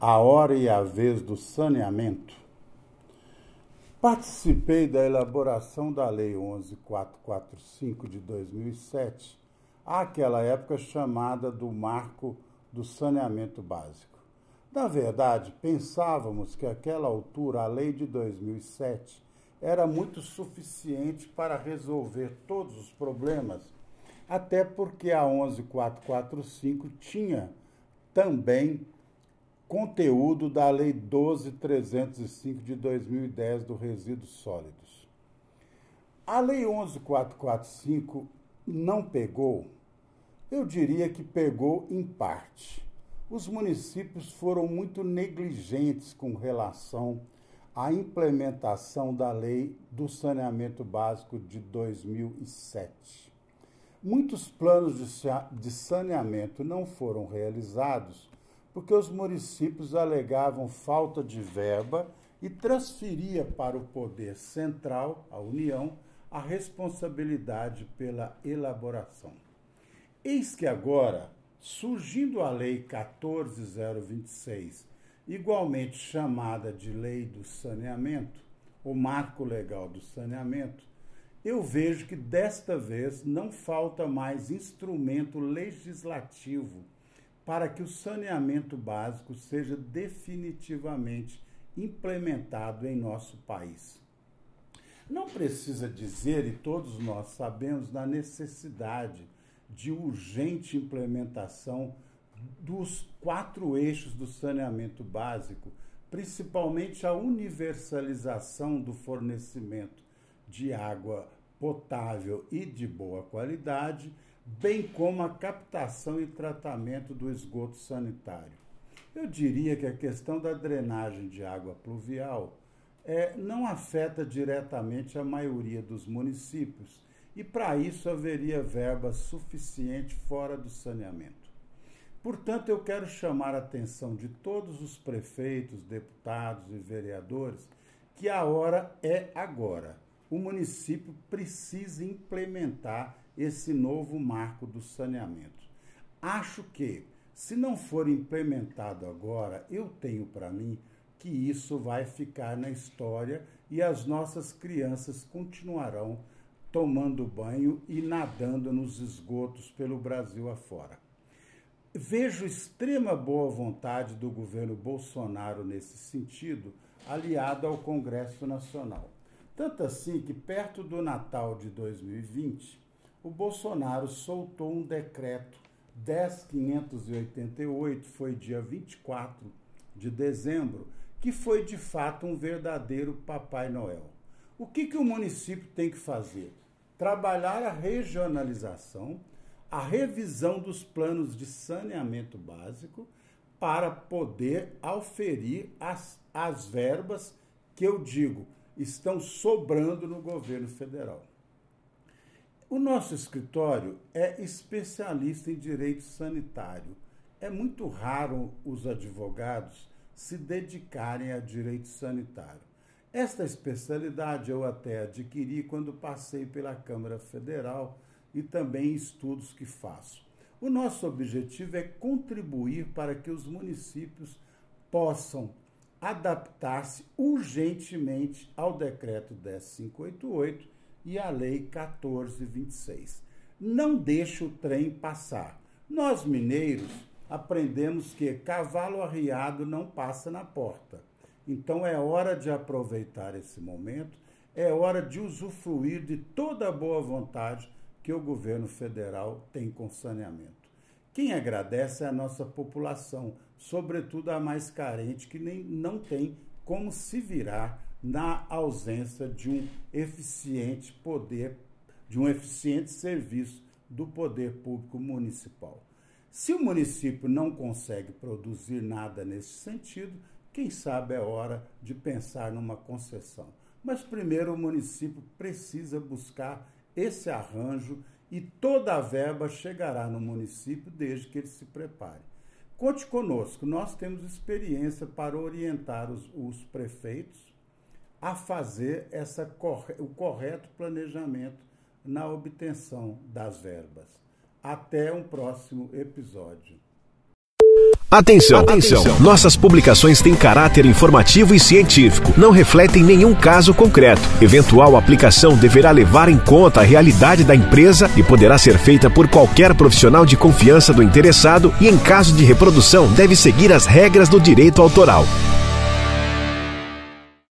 a hora e a vez do saneamento? Participei da elaboração da Lei 11445 de 2007, àquela época chamada do Marco do Saneamento Básico. Na verdade, pensávamos que àquela altura a lei de 2007 era muito suficiente para resolver todos os problemas, até porque a 11445 tinha também conteúdo da Lei 12.305 de 2010 do resíduos sólidos. A Lei 11.445 não pegou, eu diria que pegou em parte. Os municípios foram muito negligentes com relação à implementação da Lei do Saneamento Básico de 2007. Muitos planos de saneamento não foram realizados porque os municípios alegavam falta de verba e transferia para o poder central, a União, a responsabilidade pela elaboração. Eis que agora, surgindo a Lei 14026, igualmente chamada de Lei do Saneamento, o marco legal do saneamento, eu vejo que desta vez não falta mais instrumento legislativo para que o saneamento básico seja definitivamente implementado em nosso país. Não precisa dizer, e todos nós sabemos, da necessidade de urgente implementação dos quatro eixos do saneamento básico, principalmente a universalização do fornecimento de água potável e de boa qualidade bem como a captação e tratamento do esgoto sanitário. Eu diria que a questão da drenagem de água pluvial é, não afeta diretamente a maioria dos municípios e, para isso, haveria verba suficiente fora do saneamento. Portanto, eu quero chamar a atenção de todos os prefeitos, deputados e vereadores que a hora é agora. O município precisa implementar esse novo marco do saneamento. Acho que, se não for implementado agora, eu tenho para mim que isso vai ficar na história e as nossas crianças continuarão tomando banho e nadando nos esgotos pelo Brasil afora. Vejo extrema boa vontade do governo Bolsonaro nesse sentido, aliado ao Congresso Nacional. Tanto assim que, perto do Natal de 2020, o Bolsonaro soltou um decreto 10588, foi dia 24 de dezembro, que foi de fato um verdadeiro Papai Noel. O que, que o município tem que fazer? Trabalhar a regionalização, a revisão dos planos de saneamento básico para poder auferir as, as verbas que eu digo estão sobrando no governo federal. O nosso escritório é especialista em direito sanitário. É muito raro os advogados se dedicarem a direito sanitário. Esta especialidade eu até adquiri quando passei pela Câmara Federal e também estudos que faço. O nosso objetivo é contribuir para que os municípios possam adaptar-se urgentemente ao decreto 10588 e a Lei 1426. Não deixe o trem passar. Nós, mineiros, aprendemos que cavalo arriado não passa na porta. Então é hora de aproveitar esse momento, é hora de usufruir de toda a boa vontade que o governo federal tem com saneamento. Quem agradece é a nossa população, sobretudo a mais carente, que nem, não tem como se virar na ausência de um eficiente poder, de um eficiente serviço do poder público municipal. Se o município não consegue produzir nada nesse sentido, quem sabe é hora de pensar numa concessão. Mas primeiro o município precisa buscar esse arranjo e toda a verba chegará no município desde que ele se prepare. Conte conosco, nós temos experiência para orientar os, os prefeitos a fazer essa, o correto planejamento na obtenção das verbas. Até um próximo episódio. Atenção, atenção! Nossas publicações têm caráter informativo e científico, não refletem nenhum caso concreto. Eventual aplicação deverá levar em conta a realidade da empresa e poderá ser feita por qualquer profissional de confiança do interessado e, em caso de reprodução, deve seguir as regras do direito autoral.